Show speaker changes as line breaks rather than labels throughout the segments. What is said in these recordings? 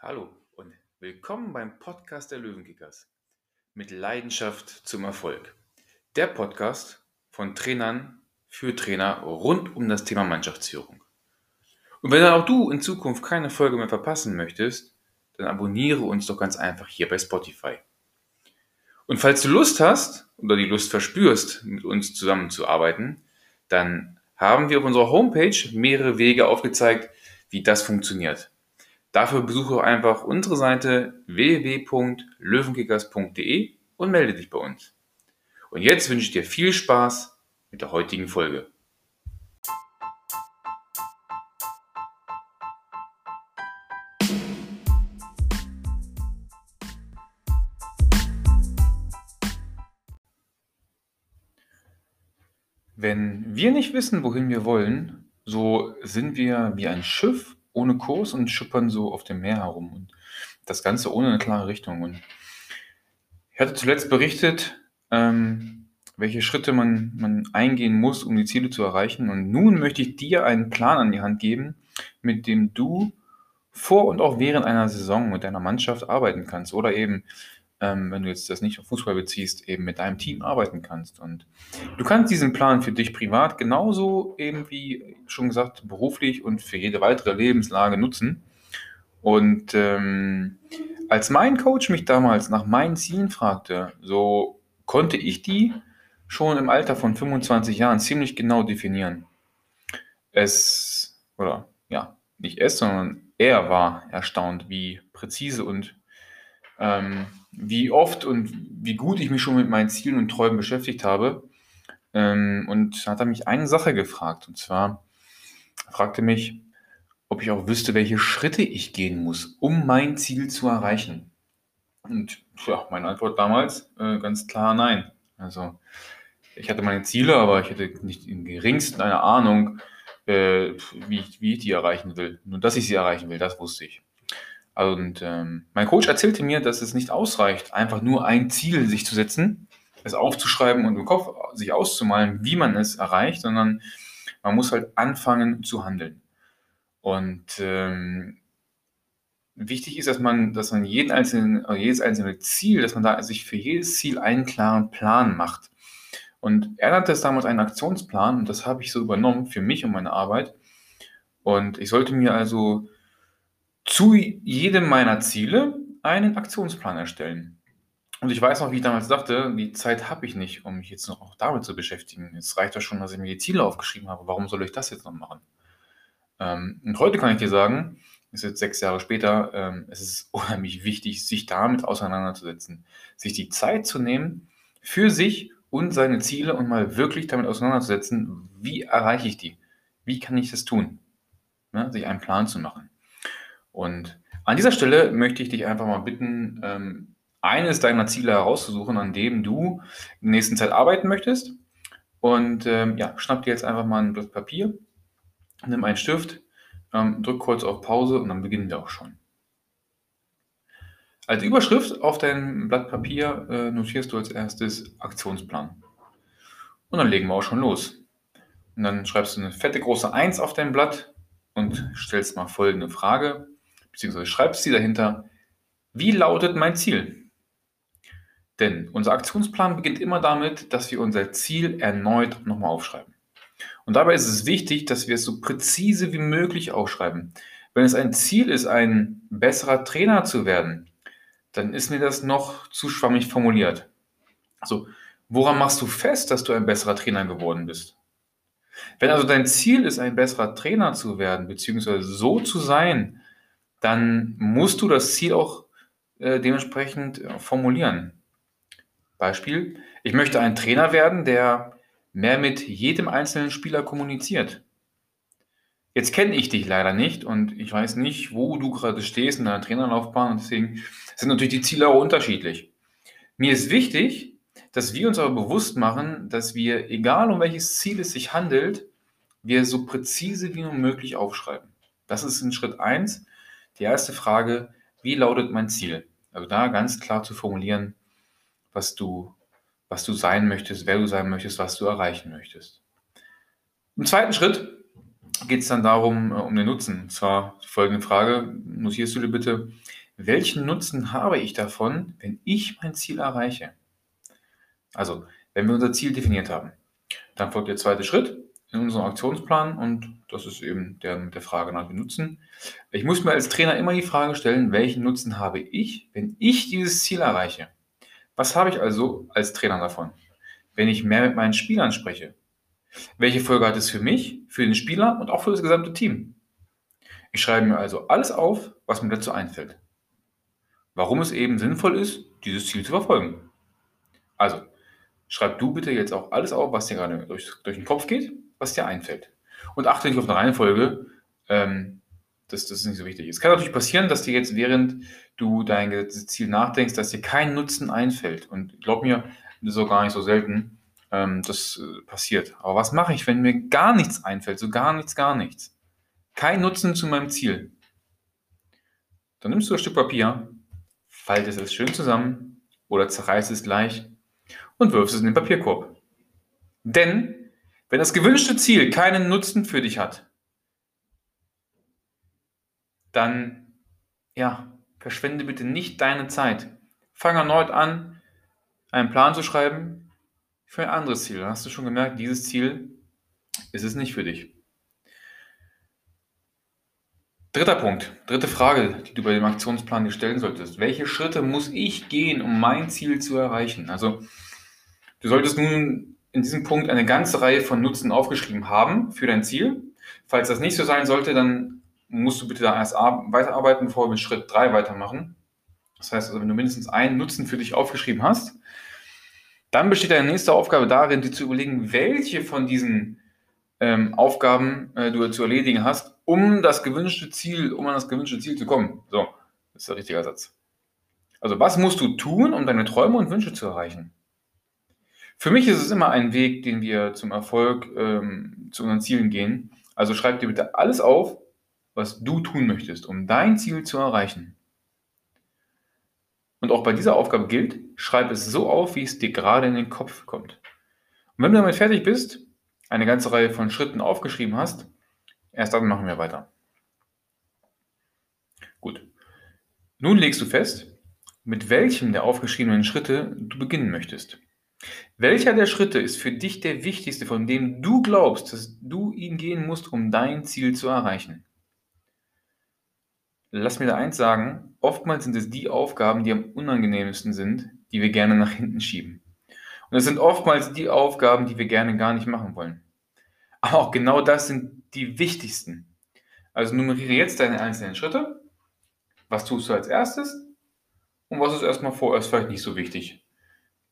Hallo und willkommen beim Podcast der Löwenkickers. Mit Leidenschaft zum Erfolg. Der Podcast von Trainern für Trainer rund um das Thema Mannschaftsführung. Und wenn dann auch du in Zukunft keine Folge mehr verpassen möchtest, dann abonniere uns doch ganz einfach hier bei Spotify. Und falls du Lust hast oder die Lust verspürst, mit uns zusammenzuarbeiten, dann haben wir auf unserer Homepage mehrere Wege aufgezeigt, wie das funktioniert. Dafür besuche einfach unsere Seite www.löwenkickers.de und melde dich bei uns. Und jetzt wünsche ich dir viel Spaß mit der heutigen Folge. Wenn wir nicht wissen, wohin wir wollen, so sind wir wie ein Schiff ohne Kurs und schippern so auf dem Meer herum. Und das Ganze ohne eine klare Richtung. Und ich hatte zuletzt berichtet, ähm, welche Schritte man, man eingehen muss, um die Ziele zu erreichen. Und nun möchte ich dir einen Plan an die Hand geben, mit dem du vor und auch während einer Saison mit deiner Mannschaft arbeiten kannst oder eben ähm, wenn du jetzt das nicht auf Fußball beziehst, eben mit deinem Team arbeiten kannst. Und du kannst diesen Plan für dich privat genauso eben wie schon gesagt beruflich und für jede weitere Lebenslage nutzen. Und ähm, als mein Coach mich damals nach meinen Zielen fragte, so konnte ich die schon im Alter von 25 Jahren ziemlich genau definieren. Es, oder ja, nicht es, sondern er war erstaunt, wie präzise und ähm, wie oft und wie gut ich mich schon mit meinen Zielen und Träumen beschäftigt habe. Ähm, und hat er mich eine Sache gefragt. Und zwar fragte mich, ob ich auch wüsste, welche Schritte ich gehen muss, um mein Ziel zu erreichen. Und ja, meine Antwort damals äh, ganz klar nein. Also ich hatte meine Ziele, aber ich hatte nicht im geringsten eine Ahnung, äh, wie, ich, wie ich die erreichen will. Nur dass ich sie erreichen will, das wusste ich. Und ähm, mein Coach erzählte mir, dass es nicht ausreicht, einfach nur ein Ziel sich zu setzen, es aufzuschreiben und im Kopf sich auszumalen, wie man es erreicht, sondern man muss halt anfangen zu handeln. Und ähm, wichtig ist, dass man, dass man jeden einzelnen, jedes einzelne Ziel, dass man da sich für jedes Ziel einen klaren Plan macht. Und er nannte es damals einen Aktionsplan und das habe ich so übernommen für mich und meine Arbeit. Und ich sollte mir also zu jedem meiner Ziele einen Aktionsplan erstellen. Und ich weiß noch, wie ich damals dachte, die Zeit habe ich nicht, um mich jetzt noch auch damit zu beschäftigen. Jetzt reicht ja schon, dass ich mir die Ziele aufgeschrieben habe. Warum soll ich das jetzt noch machen? Ähm, und heute kann ich dir sagen, ist jetzt sechs Jahre später, ähm, es ist unheimlich wichtig, sich damit auseinanderzusetzen, sich die Zeit zu nehmen für sich und seine Ziele und mal wirklich damit auseinanderzusetzen, wie erreiche ich die? Wie kann ich das tun? Ne? Sich einen Plan zu machen. Und an dieser Stelle möchte ich dich einfach mal bitten, ähm, eines deiner Ziele herauszusuchen, an dem du in der nächsten Zeit arbeiten möchtest. Und ähm, ja, schnapp dir jetzt einfach mal ein Blatt Papier, nimm einen Stift, ähm, drück kurz auf Pause und dann beginnen wir auch schon. Als Überschrift auf dein Blatt Papier äh, notierst du als erstes Aktionsplan. Und dann legen wir auch schon los. Und dann schreibst du eine fette große 1 auf dein Blatt und stellst mal folgende Frage beziehungsweise schreibst sie dahinter, wie lautet mein Ziel? Denn unser Aktionsplan beginnt immer damit, dass wir unser Ziel erneut nochmal aufschreiben. Und dabei ist es wichtig, dass wir es so präzise wie möglich aufschreiben. Wenn es ein Ziel ist, ein besserer Trainer zu werden, dann ist mir das noch zu schwammig formuliert. Also, woran machst du fest, dass du ein besserer Trainer geworden bist? Wenn also dein Ziel ist, ein besserer Trainer zu werden, beziehungsweise so zu sein, dann musst du das Ziel auch äh, dementsprechend äh, formulieren. Beispiel, ich möchte ein Trainer werden, der mehr mit jedem einzelnen Spieler kommuniziert. Jetzt kenne ich dich leider nicht und ich weiß nicht, wo du gerade stehst in deiner Trainerlaufbahn und deswegen sind natürlich die Ziele auch unterschiedlich. Mir ist wichtig, dass wir uns aber bewusst machen, dass wir, egal um welches Ziel es sich handelt, wir so präzise wie nur möglich aufschreiben. Das ist in Schritt 1 die erste Frage, wie lautet mein Ziel? Also da ganz klar zu formulieren, was du, was du sein möchtest, wer du sein möchtest, was du erreichen möchtest. Im zweiten Schritt geht es dann darum, äh, um den Nutzen. Und zwar folgende Frage, notierst du dir bitte, welchen Nutzen habe ich davon, wenn ich mein Ziel erreiche? Also, wenn wir unser Ziel definiert haben, dann folgt der zweite Schritt in unserem Aktionsplan und das ist eben der mit der Frage nach dem Nutzen. Ich muss mir als Trainer immer die Frage stellen, welchen Nutzen habe ich, wenn ich dieses Ziel erreiche? Was habe ich also als Trainer davon, wenn ich mehr mit meinen Spielern spreche? Welche Folge hat es für mich, für den Spieler und auch für das gesamte Team? Ich schreibe mir also alles auf, was mir dazu einfällt. Warum es eben sinnvoll ist, dieses Ziel zu verfolgen. Also, schreib du bitte jetzt auch alles auf, was dir gerade durch, durch den Kopf geht, was dir einfällt. Und achte nicht auf eine Reihenfolge, ähm, das, das ist nicht so wichtig. Es kann natürlich passieren, dass dir jetzt, während du dein Ziel nachdenkst, dass dir kein Nutzen einfällt. Und glaub mir, das ist auch gar nicht so selten ähm, das äh, passiert. Aber was mache ich, wenn mir gar nichts einfällt, so gar nichts, gar nichts? Kein Nutzen zu meinem Ziel. Dann nimmst du ein Stück Papier, faltest es schön zusammen oder zerreißt es gleich und wirfst es in den Papierkorb. Denn wenn das gewünschte Ziel keinen Nutzen für dich hat, dann ja, verschwende bitte nicht deine Zeit. Fang erneut an, einen Plan zu schreiben, für ein anderes Ziel. Dann hast du schon gemerkt, dieses Ziel ist es nicht für dich. Dritter Punkt, dritte Frage, die du bei dem Aktionsplan dir stellen solltest. Welche Schritte muss ich gehen, um mein Ziel zu erreichen? Also, du solltest nun in diesem Punkt eine ganze Reihe von Nutzen aufgeschrieben haben für dein Ziel. Falls das nicht so sein sollte, dann musst du bitte da erst weiterarbeiten, bevor wir mit Schritt 3 weitermachen. Das heißt also, wenn du mindestens einen Nutzen für dich aufgeschrieben hast, dann besteht deine nächste Aufgabe darin, dir zu überlegen, welche von diesen ähm, Aufgaben äh, du zu erledigen hast, um das gewünschte Ziel, um an das gewünschte Ziel zu kommen. So, das ist der richtige Satz. Also, was musst du tun, um deine Träume und Wünsche zu erreichen? Für mich ist es immer ein Weg, den wir zum Erfolg, ähm, zu unseren Zielen gehen. Also schreib dir bitte alles auf, was du tun möchtest, um dein Ziel zu erreichen. Und auch bei dieser Aufgabe gilt, schreib es so auf, wie es dir gerade in den Kopf kommt. Und wenn du damit fertig bist, eine ganze Reihe von Schritten aufgeschrieben hast, erst dann machen wir weiter. Gut. Nun legst du fest, mit welchem der aufgeschriebenen Schritte du beginnen möchtest. Welcher der Schritte ist für dich der wichtigste, von dem du glaubst, dass du ihn gehen musst, um dein Ziel zu erreichen? Lass mir da eins sagen, oftmals sind es die Aufgaben, die am unangenehmsten sind, die wir gerne nach hinten schieben. Und es sind oftmals die Aufgaben, die wir gerne gar nicht machen wollen. Aber auch genau das sind die wichtigsten. Also nummeriere jetzt deine einzelnen Schritte. Was tust du als erstes? Und was ist erstmal vorerst vielleicht nicht so wichtig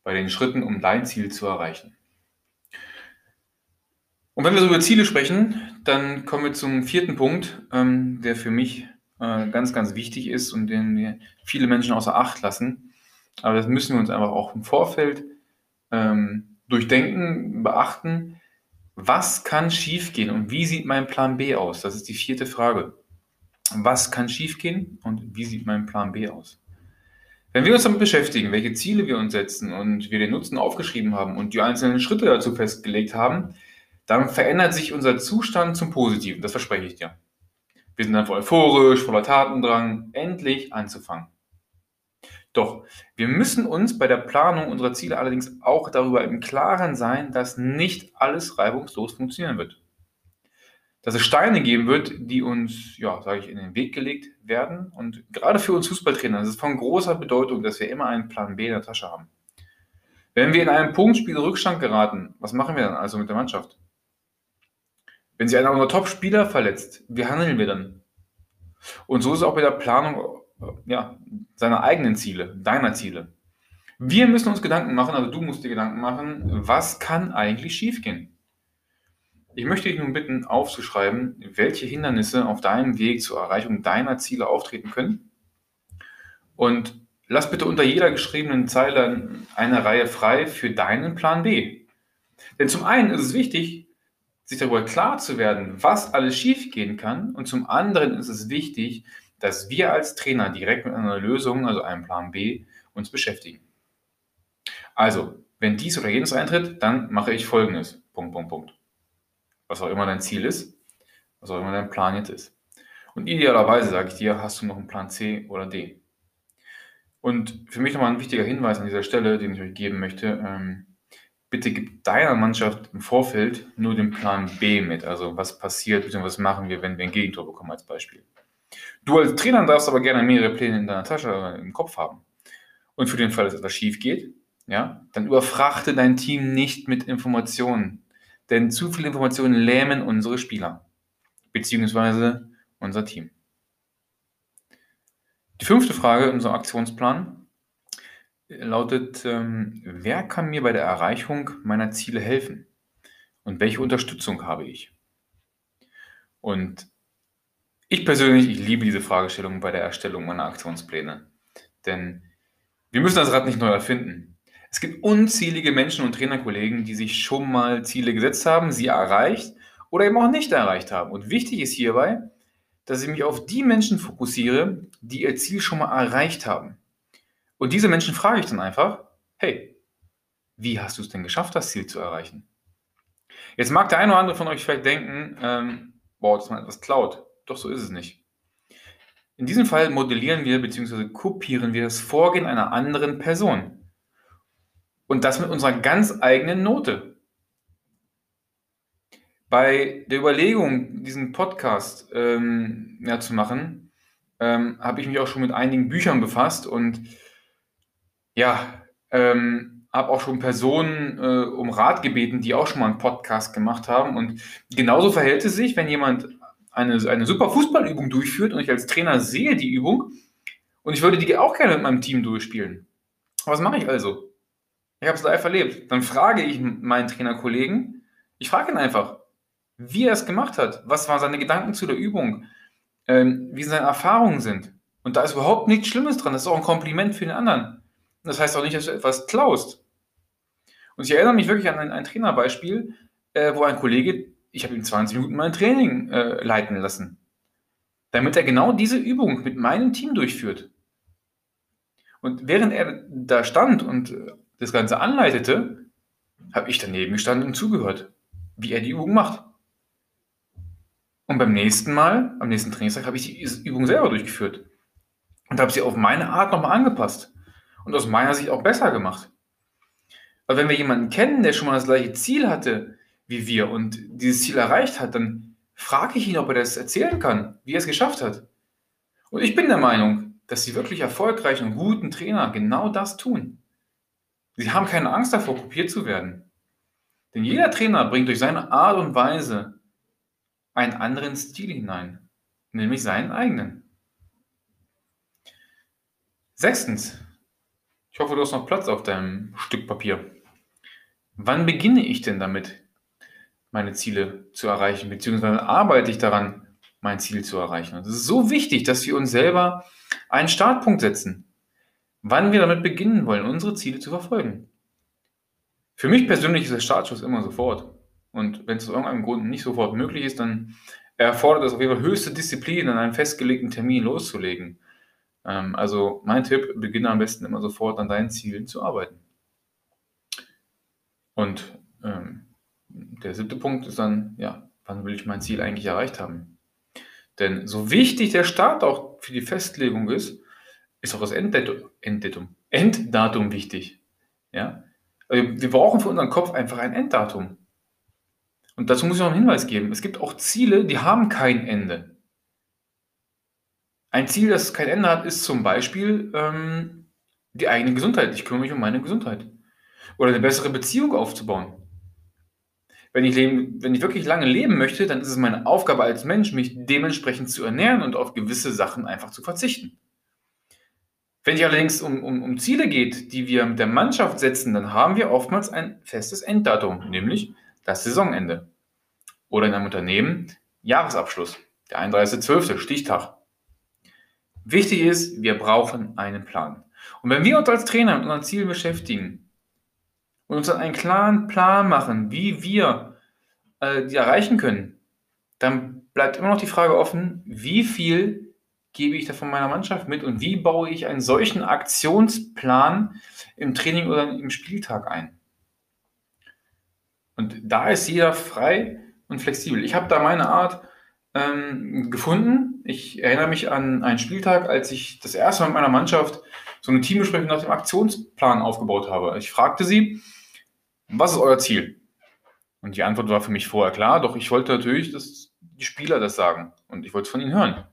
bei den Schritten, um dein Ziel zu erreichen? Und wenn wir so über Ziele sprechen, dann kommen wir zum vierten Punkt, ähm, der für mich äh, ganz, ganz wichtig ist und den viele Menschen außer Acht lassen. Aber das müssen wir uns einfach auch im Vorfeld ähm, durchdenken, beachten. Was kann schiefgehen und wie sieht mein Plan B aus? Das ist die vierte Frage. Was kann schiefgehen und wie sieht mein Plan B aus? Wenn wir uns damit beschäftigen, welche Ziele wir uns setzen und wir den Nutzen aufgeschrieben haben und die einzelnen Schritte dazu festgelegt haben, dann verändert sich unser Zustand zum Positiven. Das verspreche ich dir. Wir sind einfach euphorisch, voller Tatendrang, endlich anzufangen. Doch wir müssen uns bei der Planung unserer Ziele allerdings auch darüber im Klaren sein, dass nicht alles reibungslos funktionieren wird. Dass es Steine geben wird, die uns, ja, sage ich, in den Weg gelegt werden. Und gerade für uns Fußballtrainer ist es von großer Bedeutung, dass wir immer einen Plan B in der Tasche haben. Wenn wir in einem Punktspiel Rückstand geraten, was machen wir dann also mit der Mannschaft? Wenn sich einer unserer Top-Spieler verletzt, wie handeln wir dann? Und so ist es auch bei der Planung ja, seiner eigenen Ziele, deiner Ziele. Wir müssen uns Gedanken machen, also du musst dir Gedanken machen, was kann eigentlich schiefgehen? Ich möchte dich nun bitten, aufzuschreiben, welche Hindernisse auf deinem Weg zur Erreichung deiner Ziele auftreten können. Und lass bitte unter jeder geschriebenen Zeile eine Reihe frei für deinen Plan B. Denn zum einen ist es wichtig, sich darüber klar zu werden, was alles schiefgehen kann. Und zum anderen ist es wichtig, dass wir als Trainer direkt mit einer Lösung, also einem Plan B, uns beschäftigen. Also, wenn dies oder jenes eintritt, dann mache ich folgendes. Punkt, Punkt, Punkt. Was auch immer dein Ziel ist. was auch immer dein Plan jetzt ist. Und idealerweise, sage ich dir, hast du noch einen Plan C oder D. Und für mich nochmal ein wichtiger Hinweis an dieser Stelle, den ich euch geben möchte. Ähm, bitte gib deiner Mannschaft im Vorfeld nur den Plan B mit. Also was passiert, bzw. was machen wir, wenn wir ein Gegentor bekommen als Beispiel. Du als Trainer darfst aber gerne mehrere Pläne in deiner Tasche oder im Kopf haben. Und für den Fall, dass etwas schief geht, ja, dann überfrachte dein Team nicht mit Informationen. Denn zu viele Informationen lähmen unsere Spieler, beziehungsweise unser Team. Die fünfte Frage in unserem Aktionsplan lautet, ähm, wer kann mir bei der Erreichung meiner Ziele helfen? Und welche Unterstützung habe ich? Und ich persönlich, ich liebe diese Fragestellung bei der Erstellung meiner Aktionspläne. Denn wir müssen das Rad nicht neu erfinden. Es gibt unzählige Menschen und Trainerkollegen, die sich schon mal Ziele gesetzt haben, sie erreicht oder eben auch nicht erreicht haben. Und wichtig ist hierbei, dass ich mich auf die Menschen fokussiere, die ihr Ziel schon mal erreicht haben. Und diese Menschen frage ich dann einfach, hey, wie hast du es denn geschafft, das Ziel zu erreichen? Jetzt mag der eine oder andere von euch vielleicht denken, ähm, boah, das ist mal etwas klaut. Doch so ist es nicht. In diesem Fall modellieren wir bzw. kopieren wir das Vorgehen einer anderen Person. Und das mit unserer ganz eigenen Note. Bei der Überlegung, diesen Podcast ähm, ja, zu machen, ähm, habe ich mich auch schon mit einigen Büchern befasst und ja, ähm, habe auch schon Personen äh, um Rat gebeten, die auch schon mal einen Podcast gemacht haben. Und genauso verhält es sich, wenn jemand eine, eine super Fußballübung durchführt und ich als Trainer sehe die Übung und ich würde die auch gerne mit meinem Team durchspielen. Was mache ich also? Ich habe es live erlebt. Dann frage ich meinen Trainerkollegen, ich frage ihn einfach, wie er es gemacht hat, was waren seine Gedanken zu der Übung, ähm, wie seine Erfahrungen sind. Und da ist überhaupt nichts Schlimmes dran. Das ist auch ein Kompliment für den anderen. Das heißt auch nicht, dass du etwas klaust. Und ich erinnere mich wirklich an ein, ein Trainerbeispiel, äh, wo ein Kollege ich habe ihm 20 Minuten mein Training äh, leiten lassen, damit er genau diese Übung mit meinem Team durchführt. Und während er da stand und äh, das Ganze anleitete, habe ich daneben gestanden und zugehört, wie er die Übung macht. Und beim nächsten Mal, am nächsten Trainingstag, habe ich die Übung selber durchgeführt und habe sie auf meine Art nochmal angepasst und aus meiner Sicht auch besser gemacht. Aber wenn wir jemanden kennen, der schon mal das gleiche Ziel hatte, wie wir und dieses Ziel erreicht hat, dann frage ich ihn, ob er das erzählen kann, wie er es geschafft hat. Und ich bin der Meinung, dass die wirklich erfolgreichen und guten Trainer genau das tun. Sie haben keine Angst davor, kopiert zu werden. Denn jeder Trainer bringt durch seine Art und Weise einen anderen Stil hinein, nämlich seinen eigenen. Sechstens, ich hoffe, du hast noch Platz auf deinem Stück Papier. Wann beginne ich denn damit, meine Ziele zu erreichen, beziehungsweise arbeite ich daran, mein Ziel zu erreichen. Es ist so wichtig, dass wir uns selber einen Startpunkt setzen, wann wir damit beginnen wollen, unsere Ziele zu verfolgen. Für mich persönlich ist der Startschuss immer sofort. Und wenn es aus irgendeinem Grund nicht sofort möglich ist, dann erfordert es auf jeden Fall höchste Disziplin, an einem festgelegten Termin loszulegen. Ähm, also mein Tipp, beginne am besten immer sofort an deinen Zielen zu arbeiten. Und ähm, der siebte Punkt ist dann, ja, wann will ich mein Ziel eigentlich erreicht haben? Denn so wichtig der Start auch für die Festlegung ist, ist auch das Enddatum, Enddatum, Enddatum wichtig. Ja? Also wir brauchen für unseren Kopf einfach ein Enddatum. Und dazu muss ich noch einen Hinweis geben. Es gibt auch Ziele, die haben kein Ende. Ein Ziel, das kein Ende hat, ist zum Beispiel ähm, die eigene Gesundheit. Ich kümmere mich um meine Gesundheit. Oder eine bessere Beziehung aufzubauen wenn ich, leben, wenn ich wirklich lange leben möchte, dann ist es meine Aufgabe als Mensch, mich dementsprechend zu ernähren und auf gewisse Sachen einfach zu verzichten. Wenn es allerdings um, um, um Ziele geht, die wir mit der Mannschaft setzen, dann haben wir oftmals ein festes Enddatum, nämlich das Saisonende. Oder in einem Unternehmen Jahresabschluss, der 31.12., Stichtag. Wichtig ist, wir brauchen einen Plan. Und wenn wir uns als Trainer mit unseren Zielen beschäftigen, und uns dann einen klaren Plan machen, wie wir äh, die erreichen können, dann bleibt immer noch die Frage offen, wie viel gebe ich da von meiner Mannschaft mit und wie baue ich einen solchen Aktionsplan im Training oder im Spieltag ein. Und da ist jeder frei und flexibel. Ich habe da meine Art, ähm, gefunden. Ich erinnere mich an einen Spieltag, als ich das erste Mal mit meiner Mannschaft so eine Teambesprechung nach dem Aktionsplan aufgebaut habe. Ich fragte sie, was ist euer Ziel? Und die Antwort war für mich vorher klar, doch ich wollte natürlich, dass die Spieler das sagen und ich wollte es von ihnen hören.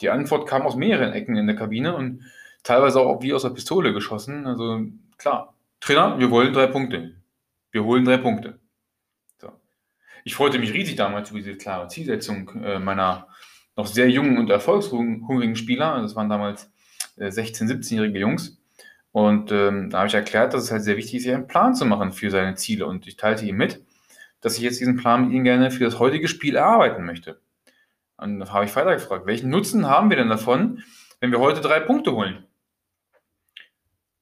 Die Antwort kam aus mehreren Ecken in der Kabine und teilweise auch wie aus der Pistole geschossen. Also klar, Trainer, wir wollen drei Punkte. Wir holen drei Punkte. So. Ich freute mich riesig damals über diese klare Zielsetzung äh, meiner noch sehr jungen und erfolgshungrigen Spieler. Das waren damals äh, 16-, 17-jährige Jungs. Und ähm, da habe ich erklärt, dass es halt sehr wichtig ist, sich einen Plan zu machen für seine Ziele. Und ich teilte ihm mit, dass ich jetzt diesen Plan mit Ihnen gerne für das heutige Spiel erarbeiten möchte. Und dann habe ich weiter gefragt, welchen Nutzen haben wir denn davon, wenn wir heute drei Punkte holen?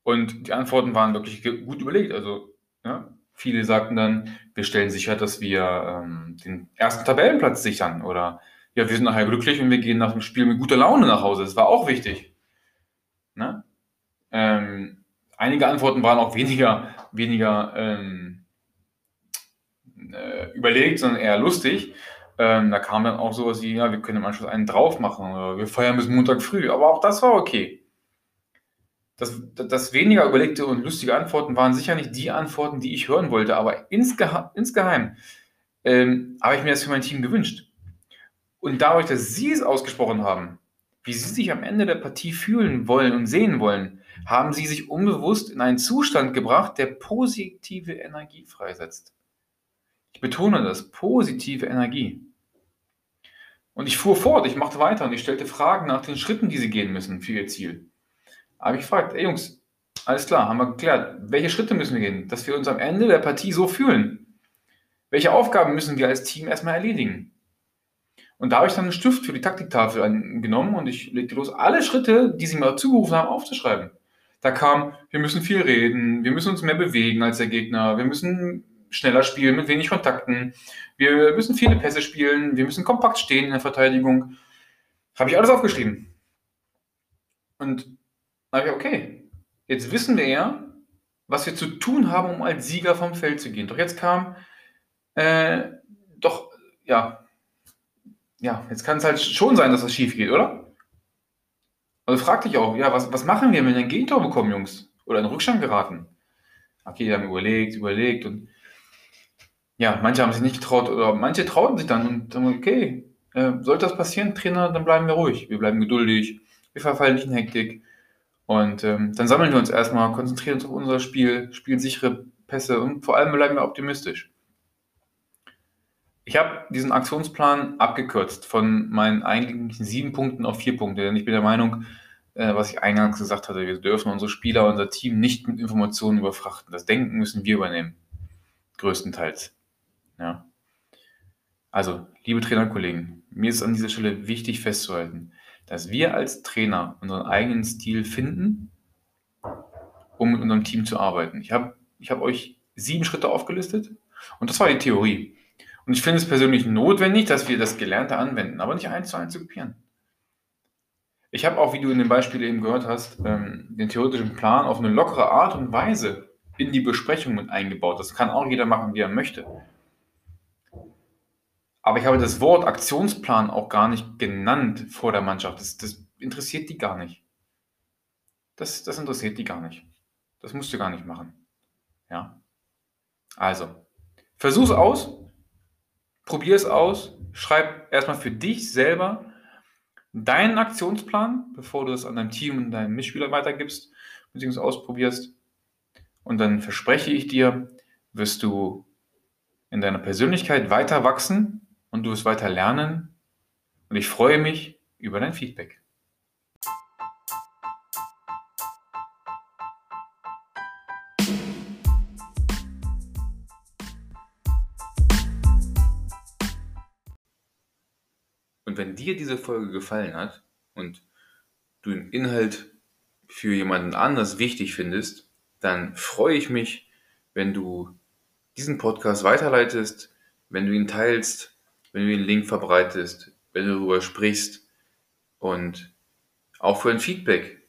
Und die Antworten waren wirklich gut überlegt. Also ja, viele sagten dann, wir stellen sicher, dass wir ähm, den ersten Tabellenplatz sichern. Oder ja, wir sind nachher glücklich und wir gehen nach dem Spiel mit guter Laune nach Hause. Das war auch wichtig. Ne? Ähm, einige Antworten waren auch weniger, weniger ähm, äh, überlegt, sondern eher lustig. Ähm, da kam dann auch sowas wie, ja, wir können im Anschluss einen drauf machen oder wir feiern bis Montag früh. Aber auch das war okay. Das, das weniger überlegte und lustige Antworten waren sicher nicht die Antworten, die ich hören wollte, aber insgeheim, insgeheim ähm, habe ich mir das für mein Team gewünscht. Und dadurch, dass Sie es ausgesprochen haben, wie Sie sich am Ende der Partie fühlen wollen und sehen wollen, haben Sie sich unbewusst in einen Zustand gebracht, der positive Energie freisetzt. Ich betone das, positive Energie. Und ich fuhr fort, ich machte weiter und ich stellte Fragen nach den Schritten, die sie gehen müssen für ihr Ziel. Aber ich gefragt, ey Jungs, alles klar, haben wir geklärt, welche Schritte müssen wir gehen, dass wir uns am Ende der Partie so fühlen? Welche Aufgaben müssen wir als Team erstmal erledigen? Und da habe ich dann einen Stift für die Taktiktafel genommen und ich legte los, alle Schritte, die sie mir zugerufen haben, aufzuschreiben. Da kam, wir müssen viel reden, wir müssen uns mehr bewegen als der Gegner, wir müssen schneller spielen mit wenig Kontakten. Wir müssen viele Pässe spielen. Wir müssen kompakt stehen in der Verteidigung. Habe ich alles aufgeschrieben. Und dann habe ich, okay, jetzt wissen wir ja, was wir zu tun haben, um als Sieger vom Feld zu gehen. Doch jetzt kam, äh, doch, ja, ja, jetzt kann es halt schon sein, dass das schief geht, oder? Also fragte ich auch, ja, was, was machen wir, wenn wir ein Gegentor bekommen, Jungs? Oder in Rückstand geraten? Okay, die haben überlegt, überlegt und ja, manche haben sich nicht getraut oder manche trauten sich dann und sagen, okay, äh, sollte das passieren, Trainer, dann bleiben wir ruhig. Wir bleiben geduldig, wir verfallen nicht in Hektik. Und ähm, dann sammeln wir uns erstmal, konzentrieren uns auf unser Spiel, spielen sichere Pässe und vor allem bleiben wir optimistisch. Ich habe diesen Aktionsplan abgekürzt von meinen eigentlichen sieben Punkten auf vier Punkte, denn ich bin der Meinung, äh, was ich eingangs gesagt hatte, wir dürfen unsere Spieler, unser Team nicht mit Informationen überfrachten. Das Denken müssen wir übernehmen, größtenteils. Ja. Also, liebe Trainerkollegen, mir ist an dieser Stelle wichtig festzuhalten, dass wir als Trainer unseren eigenen Stil finden, um mit unserem Team zu arbeiten. Ich habe ich hab euch sieben Schritte aufgelistet und das war die Theorie. Und ich finde es persönlich notwendig, dass wir das Gelernte anwenden, aber nicht eins zu eins zu kopieren. Ich habe auch, wie du in dem Beispiel eben gehört hast, ähm, den theoretischen Plan auf eine lockere Art und Weise in die Besprechung mit eingebaut. Das kann auch jeder machen, wie er möchte. Aber ich habe das Wort Aktionsplan auch gar nicht genannt vor der Mannschaft. Das, das interessiert die gar nicht. Das, das interessiert die gar nicht. Das musst du gar nicht machen. Ja. Also, versuch's aus, probier es aus, schreib erstmal für dich selber deinen Aktionsplan, bevor du es an deinem Team und deinen Mitspielern weitergibst, beziehungsweise ausprobierst. Und dann verspreche ich dir, wirst du in deiner Persönlichkeit weiter wachsen und du wirst weiter lernen. Und ich freue mich über dein Feedback. Und wenn dir diese Folge gefallen hat und du den Inhalt für jemanden anders wichtig findest, dann freue ich mich, wenn du diesen Podcast weiterleitest, wenn du ihn teilst wenn du den Link verbreitest, wenn du darüber sprichst und auch für ein Feedback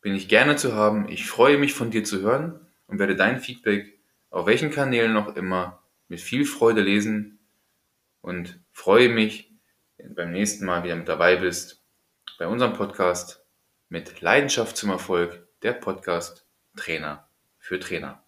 bin ich gerne zu haben. Ich freue mich von dir zu hören und werde dein Feedback auf welchen Kanälen noch immer mit viel Freude lesen und freue mich, beim nächsten Mal wieder mit dabei bist bei unserem Podcast mit Leidenschaft zum Erfolg, der Podcast Trainer für Trainer.